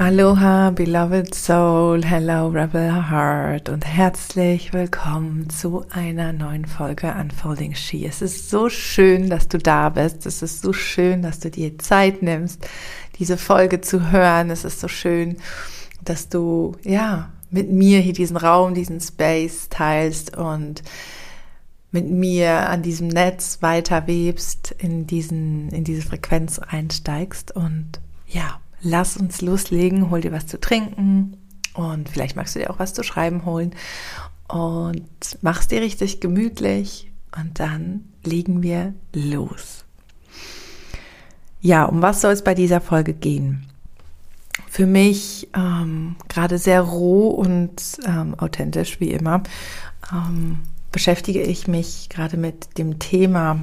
Aloha, beloved soul, hello, rebel heart und herzlich willkommen zu einer neuen Folge Unfolding She. Es ist so schön, dass du da bist. Es ist so schön, dass du dir Zeit nimmst, diese Folge zu hören. Es ist so schön, dass du, ja, mit mir hier diesen Raum, diesen Space teilst und mit mir an diesem Netz weiter webst, in diesen, in diese Frequenz einsteigst und ja, lass uns loslegen, hol dir was zu trinken und vielleicht magst du dir auch was zu schreiben holen und mach's dir richtig gemütlich und dann legen wir los. Ja, um was soll es bei dieser Folge gehen? Für mich ähm, gerade sehr roh und ähm, authentisch wie immer ähm, beschäftige ich mich gerade mit dem Thema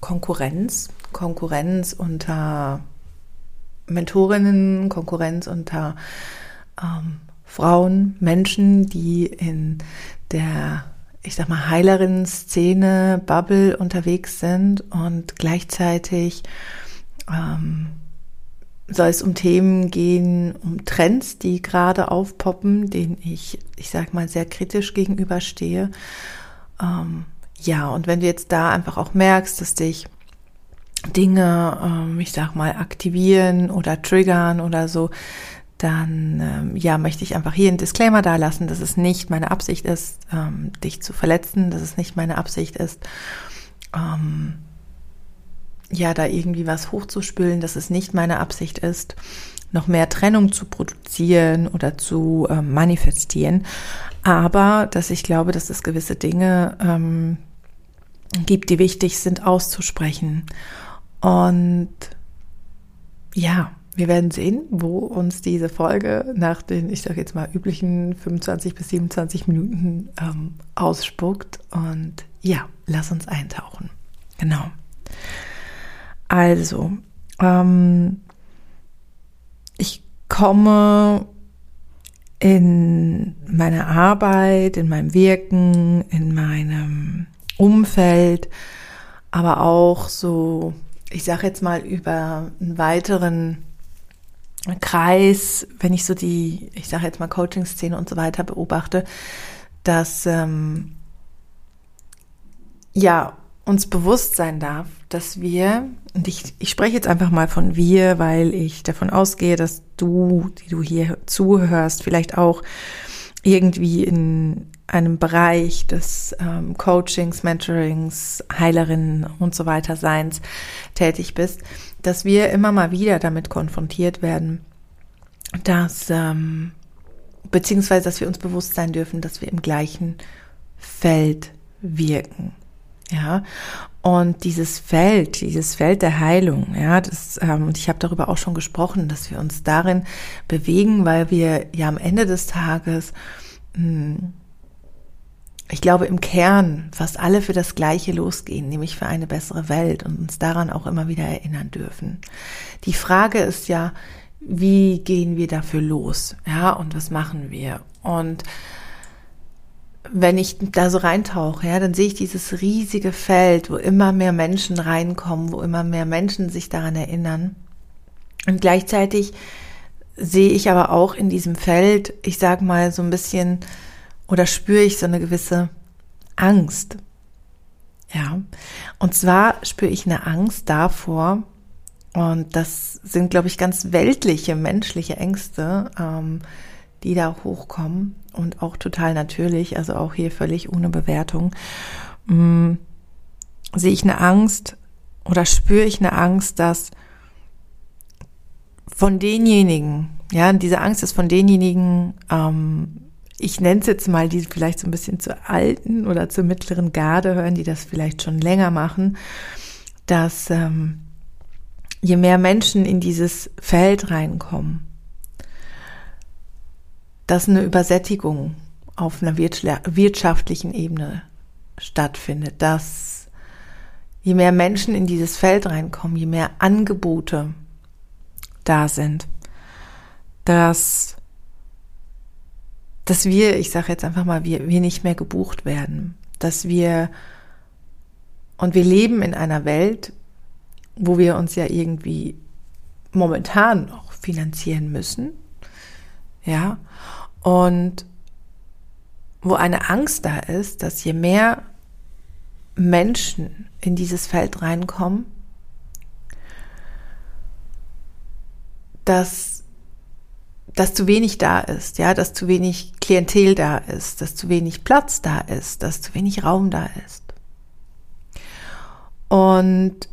Konkurrenz, Konkurrenz unter Mentorinnen, Konkurrenz unter ähm, Frauen, Menschen, die in der, ich sag mal, Heilerinnen-Szene, Bubble unterwegs sind und gleichzeitig ähm, soll es um Themen gehen, um Trends, die gerade aufpoppen, denen ich, ich sag mal, sehr kritisch gegenüberstehe. Ähm, ja, und wenn du jetzt da einfach auch merkst, dass dich Dinge, ähm, ich sag mal, aktivieren oder triggern oder so, dann ähm, ja möchte ich einfach hier einen Disclaimer da lassen, dass es nicht meine Absicht ist, ähm, dich zu verletzen, dass es nicht meine Absicht ist, ja, da irgendwie was hochzuspülen, dass es nicht meine Absicht ist, noch mehr Trennung zu produzieren oder zu manifestieren, aber dass ich glaube, dass es gewisse Dinge gibt, die wichtig sind auszusprechen und ja, wir werden sehen, wo uns diese Folge nach den, ich sage jetzt mal, üblichen 25 bis 27 Minuten ähm, ausspuckt. Und ja, lass uns eintauchen. Genau. Also, ähm, ich komme in meiner Arbeit, in meinem Wirken, in meinem Umfeld, aber auch so ich sage jetzt mal über einen weiteren Kreis, wenn ich so die, ich sage jetzt mal Coaching-Szene und so weiter beobachte, dass ähm, ja uns bewusst sein darf, dass wir, und ich, ich spreche jetzt einfach mal von wir, weil ich davon ausgehe, dass du, die du hier zuhörst, vielleicht auch irgendwie in einem Bereich des ähm, Coachings, Mentorings, Heilerinnen und so weiter Seins tätig bist, dass wir immer mal wieder damit konfrontiert werden, dass ähm, beziehungsweise dass wir uns bewusst sein dürfen, dass wir im gleichen Feld wirken. Ja, und dieses Feld, dieses Feld der Heilung, ja, das, ähm, und ich habe darüber auch schon gesprochen, dass wir uns darin bewegen, weil wir ja am Ende des Tages mh, hm, ich glaube, im Kern fast alle für das Gleiche losgehen, nämlich für eine bessere Welt und uns daran auch immer wieder erinnern dürfen. Die Frage ist ja, wie gehen wir dafür los? Ja, und was machen wir? Und wenn ich da so reintauche, ja, dann sehe ich dieses riesige Feld, wo immer mehr Menschen reinkommen, wo immer mehr Menschen sich daran erinnern. Und gleichzeitig sehe ich aber auch in diesem Feld, ich sag mal so ein bisschen, oder spüre ich so eine gewisse Angst. Ja, und zwar spüre ich eine Angst davor, und das sind, glaube ich, ganz weltliche, menschliche Ängste, ähm, die da hochkommen und auch total natürlich, also auch hier völlig ohne Bewertung. Ähm, sehe ich eine Angst oder spüre ich eine Angst, dass von denjenigen, ja, diese Angst ist von denjenigen ähm, ich nenne es jetzt mal, die vielleicht so ein bisschen zur alten oder zur mittleren Garde hören, die das vielleicht schon länger machen, dass ähm, je mehr Menschen in dieses Feld reinkommen, dass eine Übersättigung auf einer wirtschaftlichen Ebene stattfindet, dass je mehr Menschen in dieses Feld reinkommen, je mehr Angebote da sind, dass dass wir, ich sage jetzt einfach mal, wir, wir nicht mehr gebucht werden, dass wir und wir leben in einer Welt, wo wir uns ja irgendwie momentan auch finanzieren müssen. Ja. Und wo eine Angst da ist, dass je mehr Menschen in dieses Feld reinkommen, dass, dass zu wenig da ist, ja, dass zu wenig Klientel da ist, dass zu wenig Platz da ist, dass zu wenig Raum da ist. Und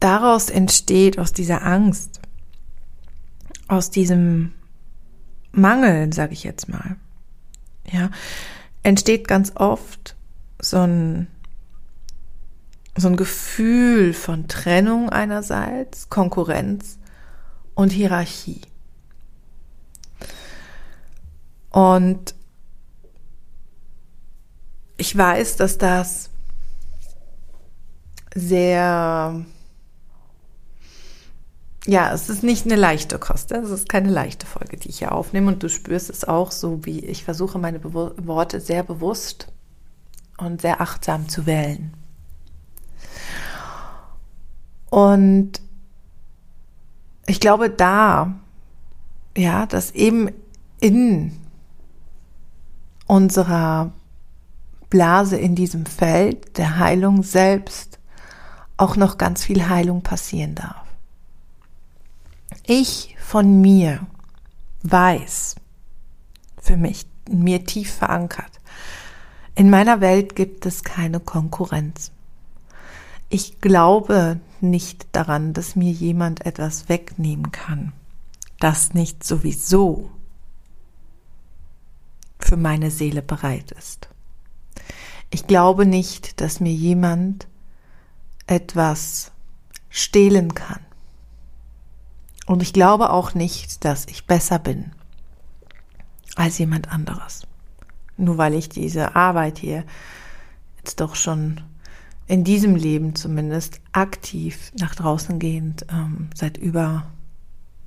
daraus entsteht, aus dieser Angst, aus diesem Mangel, sage ich jetzt mal, ja, entsteht ganz oft so ein so ein Gefühl von Trennung einerseits, Konkurrenz und Hierarchie. Und ich weiß, dass das sehr, ja, es ist nicht eine leichte Kost. Es ist keine leichte Folge, die ich hier aufnehme. Und du spürst es auch so, wie ich versuche, meine Be Worte sehr bewusst und sehr achtsam zu wählen. Und ich glaube da, ja, dass eben in unserer Blase, in diesem Feld der Heilung selbst auch noch ganz viel Heilung passieren darf. Ich von mir weiß, für mich, mir tief verankert, in meiner Welt gibt es keine Konkurrenz. Ich glaube nicht daran, dass mir jemand etwas wegnehmen kann, das nicht sowieso für meine Seele bereit ist. Ich glaube nicht, dass mir jemand etwas stehlen kann. Und ich glaube auch nicht, dass ich besser bin als jemand anderes. Nur weil ich diese Arbeit hier jetzt doch schon in diesem Leben zumindest aktiv nach draußen gehend ähm, seit über,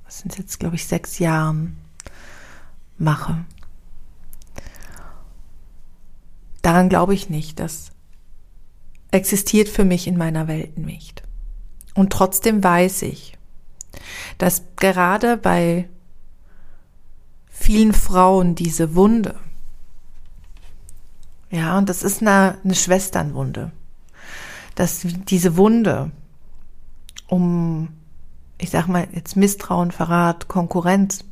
was sind jetzt, glaube ich, sechs Jahren mache. Daran glaube ich nicht. Das existiert für mich in meiner Welt nicht. Und trotzdem weiß ich, dass gerade bei vielen Frauen diese Wunde, ja, und das ist eine, eine Schwesternwunde, dass diese Wunde um, ich sag mal, jetzt Misstrauen, Verrat, Konkurrenz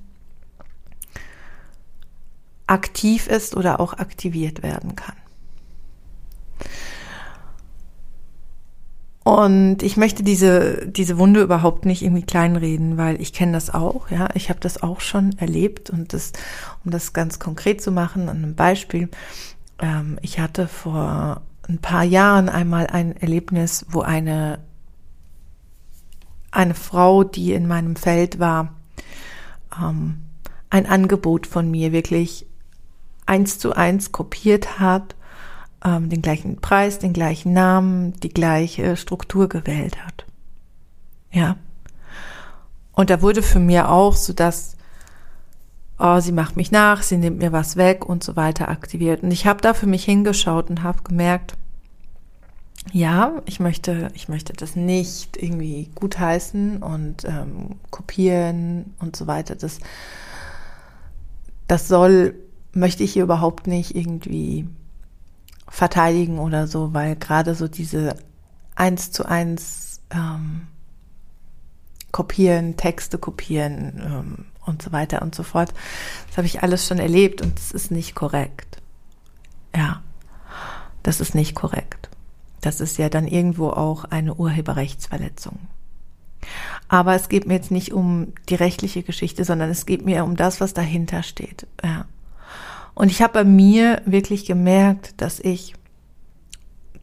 aktiv ist oder auch aktiviert werden kann. Und ich möchte diese, diese Wunde überhaupt nicht irgendwie kleinreden, weil ich kenne das auch, ja. Ich habe das auch schon erlebt und das, um das ganz konkret zu machen, an einem Beispiel. Ähm, ich hatte vor ein paar Jahren einmal ein Erlebnis, wo eine, eine Frau, die in meinem Feld war, ähm, ein Angebot von mir wirklich eins zu eins kopiert hat, ähm, den gleichen Preis, den gleichen Namen, die gleiche Struktur gewählt hat. Ja. Und da wurde für mir auch so dass oh, sie macht mich nach, sie nimmt mir was weg und so weiter aktiviert. Und ich habe da für mich hingeschaut und habe gemerkt, ja, ich möchte, ich möchte das nicht irgendwie gutheißen und ähm, kopieren und so weiter. Das, das soll, möchte ich hier überhaupt nicht irgendwie verteidigen oder so, weil gerade so diese eins zu eins ähm, kopieren, Texte kopieren, ähm, und so weiter und so fort. Das habe ich alles schon erlebt und das ist nicht korrekt. Ja, das ist nicht korrekt. Das ist ja dann irgendwo auch eine Urheberrechtsverletzung. Aber es geht mir jetzt nicht um die rechtliche Geschichte, sondern es geht mir um das, was dahinter steht. Ja. Und ich habe bei mir wirklich gemerkt, dass ich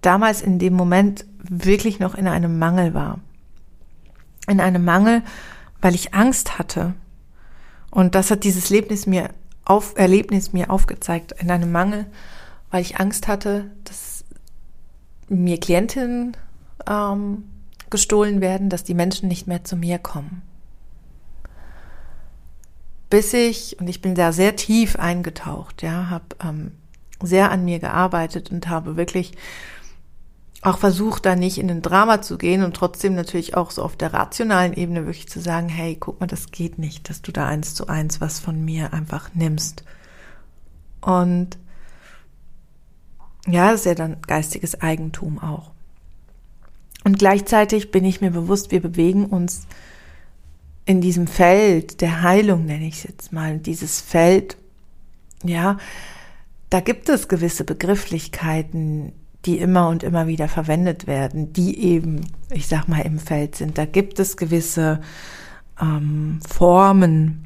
damals in dem Moment wirklich noch in einem Mangel war. In einem Mangel, weil ich Angst hatte, und das hat dieses Erlebnis mir, auf, Erlebnis mir aufgezeigt, in einem Mangel, weil ich Angst hatte, dass mir Klientinnen ähm, gestohlen werden, dass die Menschen nicht mehr zu mir kommen. Bis ich, und ich bin da sehr tief eingetaucht, ja, habe ähm, sehr an mir gearbeitet und habe wirklich auch versucht, da nicht in ein Drama zu gehen und trotzdem natürlich auch so auf der rationalen Ebene wirklich zu sagen, hey, guck mal, das geht nicht, dass du da eins zu eins was von mir einfach nimmst. Und ja, das ist ja dann geistiges Eigentum auch. Und gleichzeitig bin ich mir bewusst, wir bewegen uns in diesem Feld der Heilung, nenne ich es jetzt mal, dieses Feld, ja, da gibt es gewisse Begrifflichkeiten, die immer und immer wieder verwendet werden, die eben, ich sag mal, im Feld sind. Da gibt es gewisse ähm, Formen,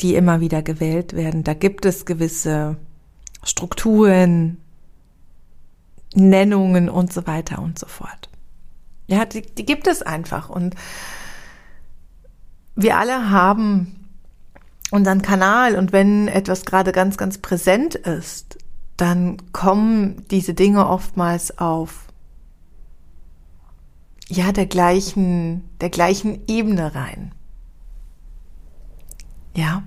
die immer wieder gewählt werden. Da gibt es gewisse Strukturen, Nennungen und so weiter und so fort. Ja, die, die gibt es einfach. Und wir alle haben unseren Kanal und wenn etwas gerade ganz, ganz präsent ist, dann kommen diese Dinge oftmals auf ja der gleichen der gleichen Ebene rein. Ja.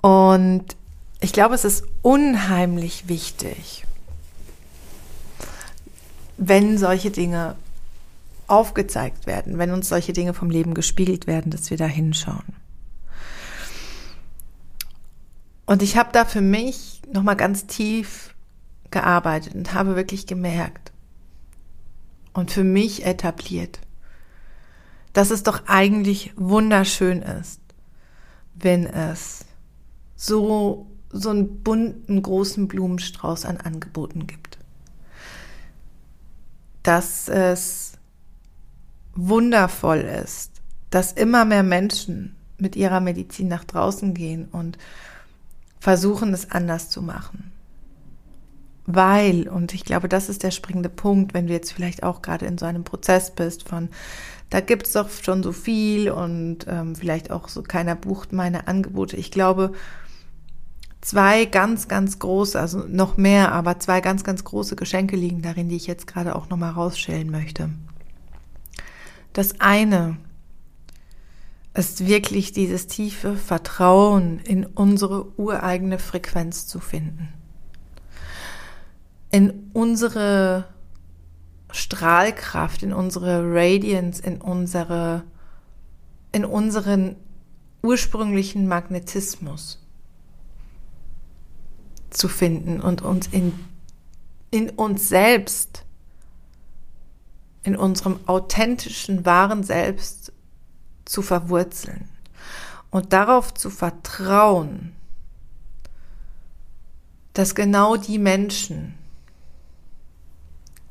Und ich glaube, es ist unheimlich wichtig, wenn solche Dinge aufgezeigt werden, wenn uns solche Dinge vom Leben gespiegelt werden, dass wir da hinschauen. Und ich habe da für mich nochmal ganz tief gearbeitet und habe wirklich gemerkt und für mich etabliert, dass es doch eigentlich wunderschön ist, wenn es so, so einen bunten, großen Blumenstrauß an Angeboten gibt. Dass es wundervoll ist, dass immer mehr Menschen mit ihrer Medizin nach draußen gehen und versuchen es anders zu machen. Weil, und ich glaube, das ist der springende Punkt, wenn du jetzt vielleicht auch gerade in so einem Prozess bist von, da gibt es doch schon so viel und ähm, vielleicht auch so keiner bucht meine Angebote. Ich glaube, zwei ganz, ganz große, also noch mehr, aber zwei ganz, ganz große Geschenke liegen darin, die ich jetzt gerade auch nochmal rausstellen möchte. Das eine ist wirklich dieses tiefe Vertrauen in unsere ureigene Frequenz zu finden. In unsere Strahlkraft, in unsere Radiance, in unsere, in unseren ursprünglichen Magnetismus zu finden und uns in, in uns selbst, in unserem authentischen, wahren Selbst zu verwurzeln und darauf zu vertrauen, dass genau die Menschen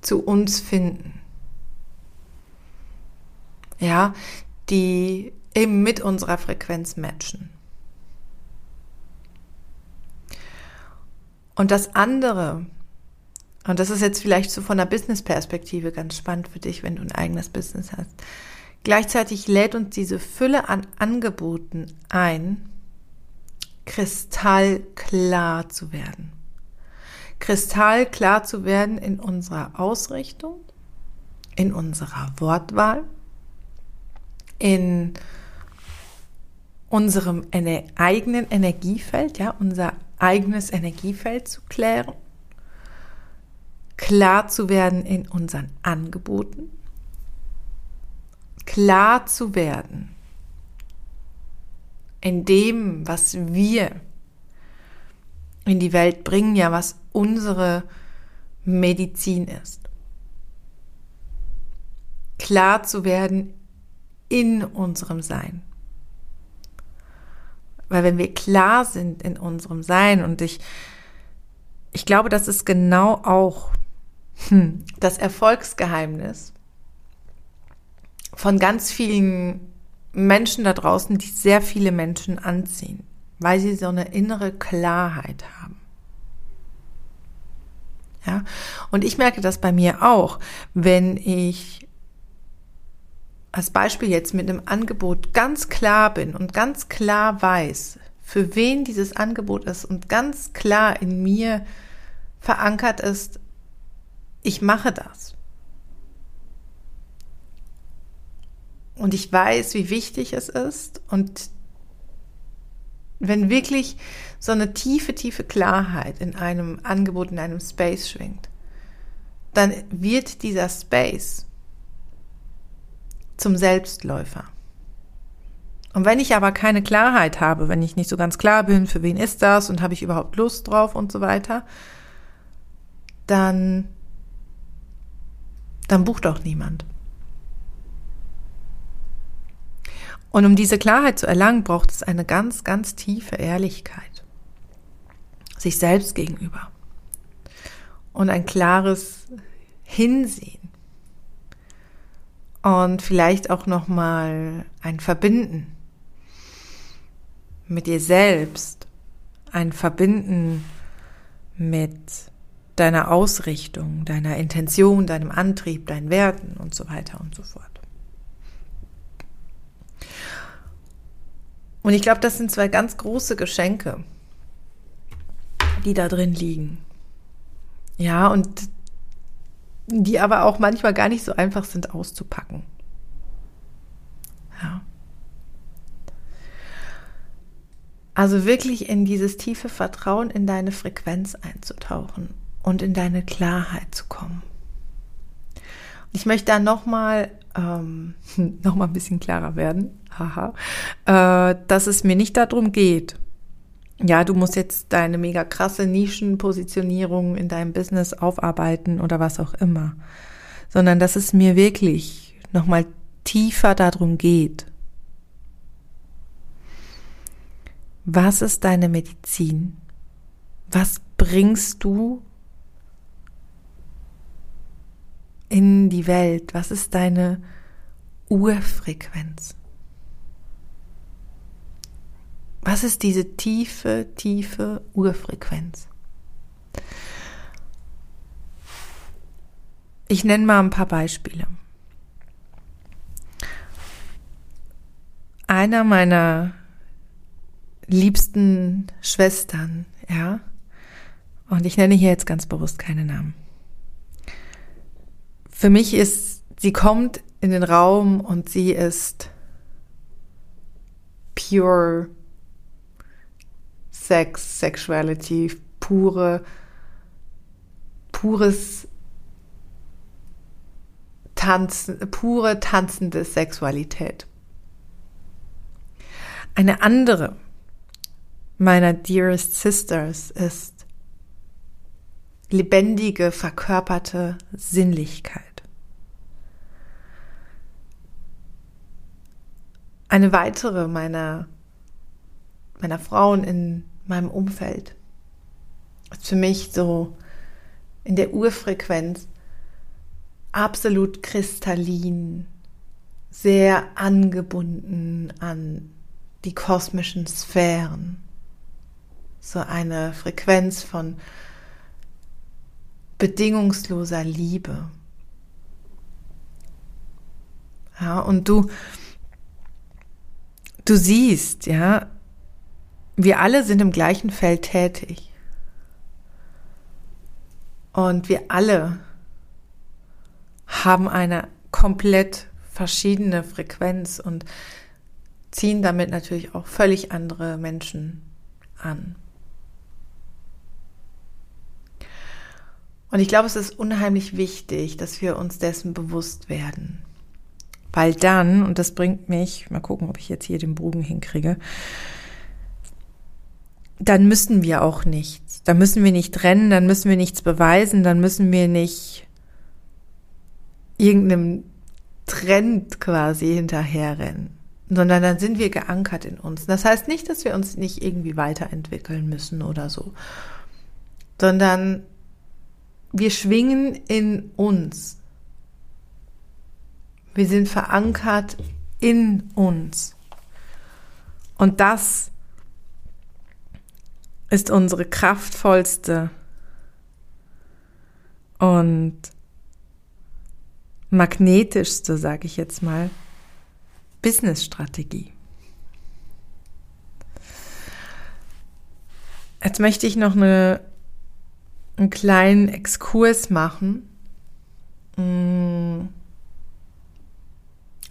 zu uns finden. Ja, die eben mit unserer Frequenz matchen. Und das andere, und das ist jetzt vielleicht so von der Business-Perspektive ganz spannend für dich, wenn du ein eigenes Business hast. Gleichzeitig lädt uns diese Fülle an Angeboten ein, kristallklar zu werden. Kristallklar zu werden in unserer Ausrichtung, in unserer Wortwahl, in unserem eigenen Energiefeld, ja, unser eigenes Energiefeld zu klären, klar zu werden in unseren Angeboten, klar zu werden in dem, was wir in die Welt bringen, ja, was unsere Medizin ist. Klar zu werden in unserem Sein. Weil wenn wir klar sind in unserem Sein und ich, ich glaube, das ist genau auch hm, das Erfolgsgeheimnis von ganz vielen Menschen da draußen, die sehr viele Menschen anziehen, weil sie so eine innere Klarheit haben. Ja, und ich merke das bei mir auch, wenn ich als Beispiel jetzt mit einem Angebot ganz klar bin und ganz klar weiß, für wen dieses Angebot ist und ganz klar in mir verankert ist, ich mache das. Und ich weiß, wie wichtig es ist. Und wenn wirklich so eine tiefe, tiefe Klarheit in einem Angebot, in einem Space schwingt, dann wird dieser Space zum Selbstläufer. Und wenn ich aber keine Klarheit habe, wenn ich nicht so ganz klar bin, für wen ist das und habe ich überhaupt Lust drauf und so weiter, dann, dann bucht auch niemand. Und um diese Klarheit zu erlangen, braucht es eine ganz, ganz tiefe Ehrlichkeit. Sich selbst gegenüber. Und ein klares Hinsehen. Und vielleicht auch nochmal ein Verbinden mit dir selbst, ein Verbinden mit deiner Ausrichtung, deiner Intention, deinem Antrieb, deinen Werten und so weiter und so fort. Und ich glaube, das sind zwei ganz große Geschenke, die da drin liegen. Ja, und die aber auch manchmal gar nicht so einfach sind auszupacken. Ja. Also wirklich in dieses tiefe Vertrauen in deine Frequenz einzutauchen und in deine Klarheit zu kommen. Ich möchte da nochmal ähm, noch ein bisschen klarer werden, haha, äh, dass es mir nicht darum geht, ja, du musst jetzt deine mega krasse Nischenpositionierung in deinem Business aufarbeiten oder was auch immer, sondern dass es mir wirklich nochmal tiefer darum geht, Was ist deine Medizin? Was bringst du in die Welt? Was ist deine Urfrequenz? Was ist diese tiefe, tiefe Urfrequenz? Ich nenne mal ein paar Beispiele. Einer meiner liebsten Schwestern, ja. Und ich nenne hier jetzt ganz bewusst keine Namen. Für mich ist, sie kommt in den Raum und sie ist pure Sex, Sexuality, pure, pures Tanzen, pure tanzende Sexualität. Eine andere meiner Dearest Sisters ist lebendige, verkörperte Sinnlichkeit. Eine weitere meiner, meiner Frauen in meinem Umfeld ist für mich so in der Urfrequenz absolut kristallin, sehr angebunden an die kosmischen Sphären so eine Frequenz von bedingungsloser Liebe. Ja, und du, du siehst, ja, wir alle sind im gleichen Feld tätig. Und wir alle haben eine komplett verschiedene Frequenz und ziehen damit natürlich auch völlig andere Menschen an. Und ich glaube, es ist unheimlich wichtig, dass wir uns dessen bewusst werden. Weil dann, und das bringt mich, mal gucken, ob ich jetzt hier den Bogen hinkriege, dann müssen wir auch nichts. Dann müssen wir nicht rennen, dann müssen wir nichts beweisen, dann müssen wir nicht irgendeinem Trend quasi hinterherrennen, sondern dann sind wir geankert in uns. Das heißt nicht, dass wir uns nicht irgendwie weiterentwickeln müssen oder so, sondern wir schwingen in uns. Wir sind verankert in uns. Und das ist unsere kraftvollste und magnetischste, sage ich jetzt mal, Business-Strategie. Jetzt möchte ich noch eine einen kleinen Exkurs machen mm,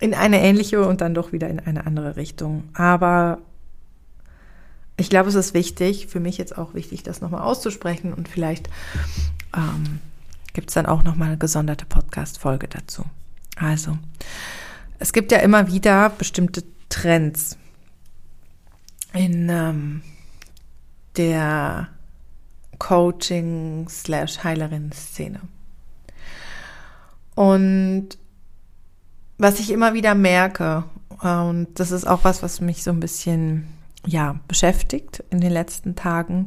in eine ähnliche und dann doch wieder in eine andere Richtung. Aber ich glaube, es ist wichtig, für mich jetzt auch wichtig, das nochmal auszusprechen und vielleicht ähm, gibt es dann auch nochmal eine gesonderte Podcast-Folge dazu. Also, es gibt ja immer wieder bestimmte Trends in ähm, der Coaching slash Heilerin Szene. Und was ich immer wieder merke, und das ist auch was, was mich so ein bisschen, ja, beschäftigt in den letzten Tagen.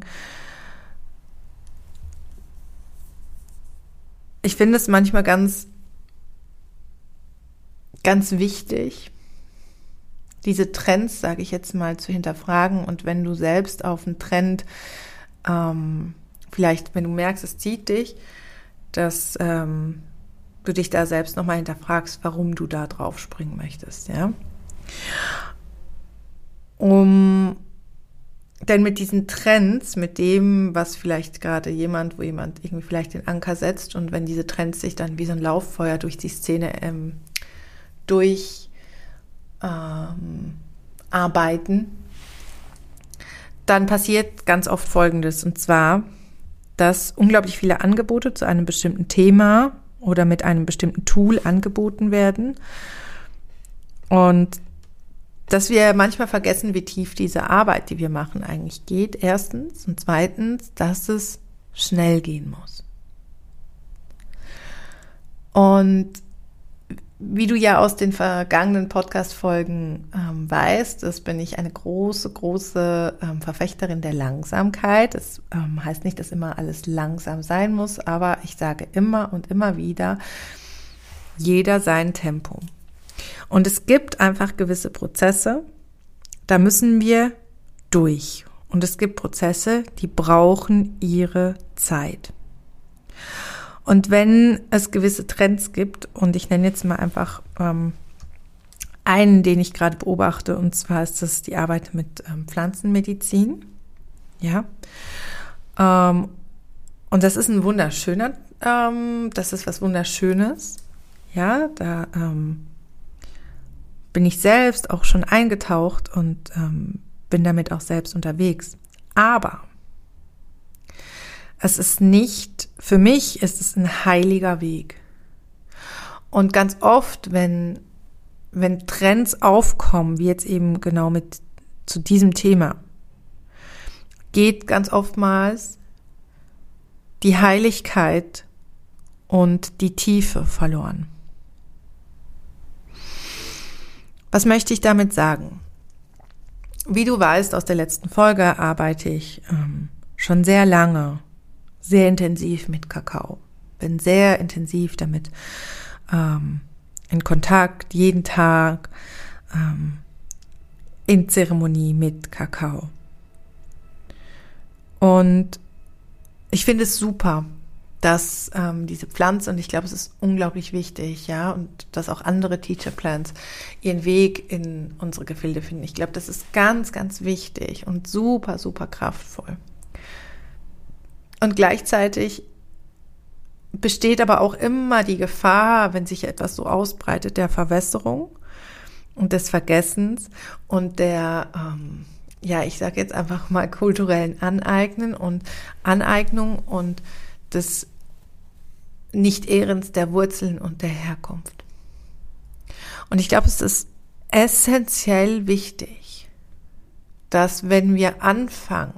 Ich finde es manchmal ganz, ganz wichtig, diese Trends, sage ich jetzt mal, zu hinterfragen. Und wenn du selbst auf einen Trend, ähm, vielleicht, wenn du merkst, es zieht dich, dass ähm, du dich da selbst nochmal hinterfragst, warum du da drauf springen möchtest, ja. Um, denn mit diesen Trends, mit dem, was vielleicht gerade jemand, wo jemand irgendwie vielleicht den Anker setzt und wenn diese Trends sich dann wie so ein Lauffeuer durch die Szene ähm, durch ähm, dann passiert ganz oft Folgendes und zwar, dass unglaublich viele Angebote zu einem bestimmten Thema oder mit einem bestimmten Tool angeboten werden. Und dass wir manchmal vergessen, wie tief diese Arbeit, die wir machen, eigentlich geht. Erstens. Und zweitens, dass es schnell gehen muss. Und wie du ja aus den vergangenen Podcast-Folgen ähm, weißt, das bin ich eine große, große ähm, Verfechterin der Langsamkeit. Das ähm, heißt nicht, dass immer alles langsam sein muss, aber ich sage immer und immer wieder, jeder sein Tempo. Und es gibt einfach gewisse Prozesse, da müssen wir durch. Und es gibt Prozesse, die brauchen ihre Zeit. Und wenn es gewisse Trends gibt, und ich nenne jetzt mal einfach ähm, einen, den ich gerade beobachte, und zwar ist das die Arbeit mit ähm, Pflanzenmedizin. Ja. Ähm, und das ist ein wunderschöner, ähm, das ist was Wunderschönes. Ja, da ähm, bin ich selbst auch schon eingetaucht und ähm, bin damit auch selbst unterwegs. Aber es ist nicht, für mich ist es ein heiliger Weg. Und ganz oft, wenn, wenn Trends aufkommen, wie jetzt eben genau mit zu diesem Thema, geht ganz oftmals die Heiligkeit und die Tiefe verloren. Was möchte ich damit sagen? Wie du weißt aus der letzten Folge arbeite ich ähm, schon sehr lange sehr intensiv mit Kakao. Bin sehr intensiv damit ähm, in Kontakt, jeden Tag ähm, in Zeremonie mit Kakao. Und ich finde es super, dass ähm, diese Pflanze, und ich glaube, es ist unglaublich wichtig, ja, und dass auch andere Teacher Plants ihren Weg in unsere Gefilde finden. Ich glaube, das ist ganz, ganz wichtig und super, super kraftvoll. Und gleichzeitig besteht aber auch immer die Gefahr, wenn sich etwas so ausbreitet, der Verwässerung und des Vergessens und der, ähm, ja, ich sage jetzt einfach mal kulturellen Aneignen und Aneignung und des Nicht-Ehrens der Wurzeln und der Herkunft. Und ich glaube, es ist essentiell wichtig, dass wenn wir anfangen,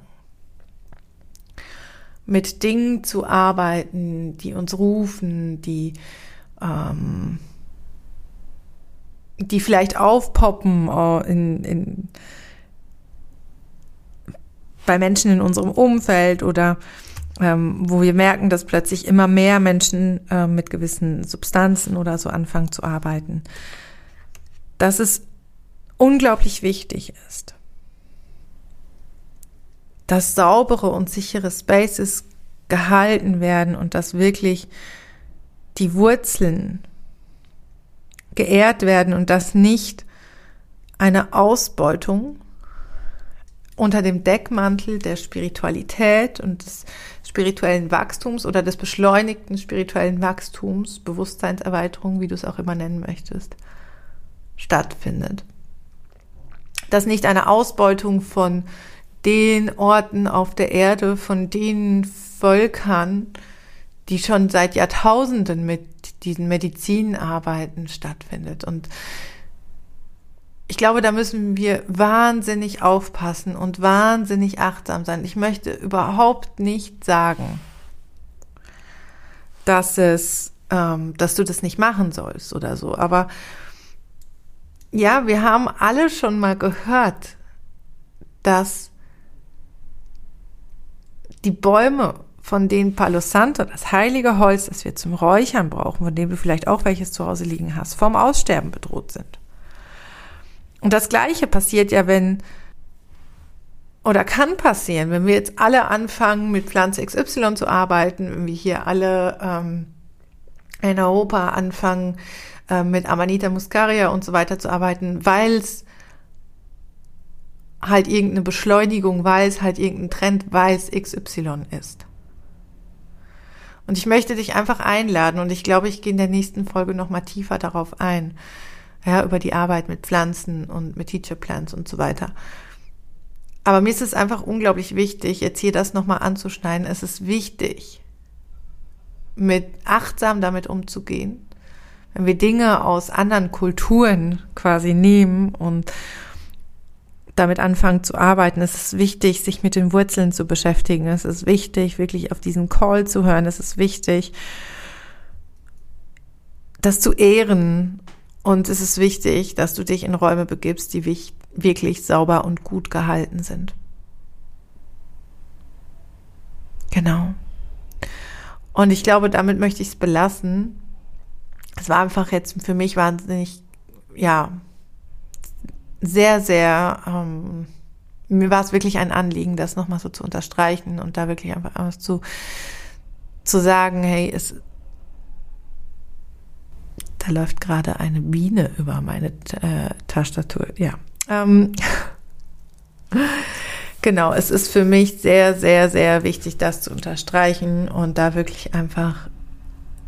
mit Dingen zu arbeiten, die uns rufen, die, ähm, die vielleicht aufpoppen äh, in, in, bei Menschen in unserem Umfeld oder ähm, wo wir merken, dass plötzlich immer mehr Menschen äh, mit gewissen Substanzen oder so anfangen zu arbeiten. Dass es unglaublich wichtig ist, dass saubere und sichere Spaces gehalten werden und dass wirklich die Wurzeln geehrt werden und dass nicht eine Ausbeutung unter dem Deckmantel der Spiritualität und des spirituellen Wachstums oder des beschleunigten spirituellen Wachstums, Bewusstseinserweiterung, wie du es auch immer nennen möchtest, stattfindet. Dass nicht eine Ausbeutung von den Orten auf der Erde, von den Völkern, die schon seit Jahrtausenden mit diesen Medizinarbeiten stattfindet. Und ich glaube, da müssen wir wahnsinnig aufpassen und wahnsinnig achtsam sein. Ich möchte überhaupt nicht sagen, dass es, ähm, dass du das nicht machen sollst oder so. Aber ja, wir haben alle schon mal gehört, dass die Bäume, von denen Palo Santo, das heilige Holz, das wir zum Räuchern brauchen, von dem du vielleicht auch welches zu Hause liegen hast, vom Aussterben bedroht sind. Und das Gleiche passiert ja, wenn, oder kann passieren, wenn wir jetzt alle anfangen, mit Pflanze XY zu arbeiten, wenn wir hier alle ähm, in Europa anfangen, äh, mit Amanita muscaria und so weiter zu arbeiten, weil es halt irgendeine Beschleunigung, weil es halt irgendein Trend, weil es XY ist. Und ich möchte dich einfach einladen und ich glaube, ich gehe in der nächsten Folge nochmal tiefer darauf ein, ja, über die Arbeit mit Pflanzen und mit Teacher Plants und so weiter. Aber mir ist es einfach unglaublich wichtig, jetzt hier das nochmal anzuschneiden. Es ist wichtig, mit achtsam damit umzugehen. Wenn wir Dinge aus anderen Kulturen quasi nehmen und damit anfangen zu arbeiten, es ist wichtig, sich mit den Wurzeln zu beschäftigen. Es ist wichtig, wirklich auf diesen Call zu hören. Es ist wichtig, das zu ehren und es ist wichtig, dass du dich in Räume begibst, die wirklich sauber und gut gehalten sind. Genau. Und ich glaube, damit möchte ich es belassen. Es war einfach jetzt für mich wahnsinnig, ja, sehr, sehr, ähm, mir war es wirklich ein Anliegen, das nochmal so zu unterstreichen und da wirklich einfach zu, zu sagen, hey, es, da läuft gerade eine Biene über meine äh, Tastatur. Ja. Ähm, genau, es ist für mich sehr, sehr, sehr wichtig, das zu unterstreichen und da wirklich einfach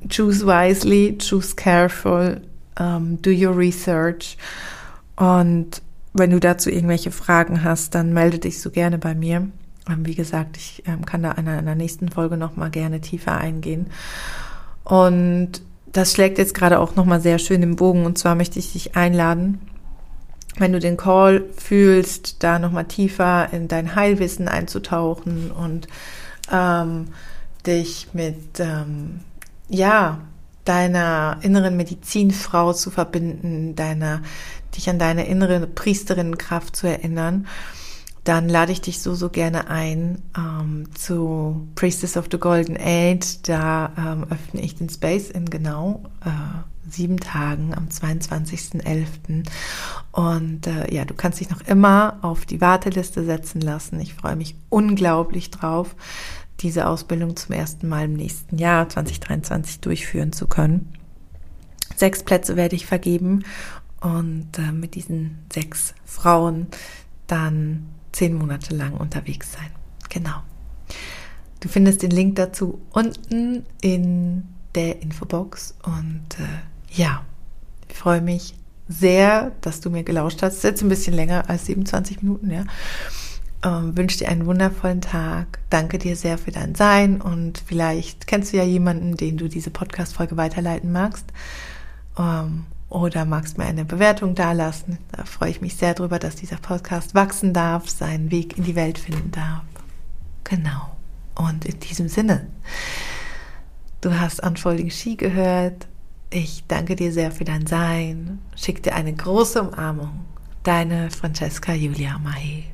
choose wisely, choose careful, um, ähm, do your research. Und wenn du dazu irgendwelche Fragen hast, dann melde dich so gerne bei mir. Ähm, wie gesagt, ich ähm, kann da in einer nächsten Folge nochmal gerne tiefer eingehen. Und das schlägt jetzt gerade auch nochmal sehr schön im Bogen. Und zwar möchte ich dich einladen, wenn du den Call fühlst, da nochmal tiefer in dein Heilwissen einzutauchen und ähm, dich mit, ähm, ja, deiner inneren Medizinfrau zu verbinden, deiner, dich an deine innere Priesterinnenkraft zu erinnern dann lade ich dich so, so gerne ein ähm, zu Priestess of the Golden Age. Da ähm, öffne ich den Space in genau äh, sieben Tagen am 22.11. Und äh, ja, du kannst dich noch immer auf die Warteliste setzen lassen. Ich freue mich unglaublich drauf, diese Ausbildung zum ersten Mal im nächsten Jahr 2023 durchführen zu können. Sechs Plätze werde ich vergeben und äh, mit diesen sechs Frauen dann zehn Monate lang unterwegs sein. Genau. Du findest den Link dazu unten in der Infobox und äh, ja, ich freue mich sehr, dass du mir gelauscht hast. Ist jetzt ein bisschen länger als 27 Minuten, ja. Ähm, wünsche dir einen wundervollen Tag. Danke dir sehr für dein Sein und vielleicht kennst du ja jemanden, den du diese Podcast-Folge weiterleiten magst. Ähm, oder magst mir eine Bewertung dalassen. Da freue ich mich sehr drüber, dass dieser Podcast wachsen darf, seinen Weg in die Welt finden darf. Genau. Und in diesem Sinne, du hast Unfolding Ski gehört. Ich danke dir sehr für dein Sein. Schick dir eine große Umarmung. Deine Francesca Julia Mai.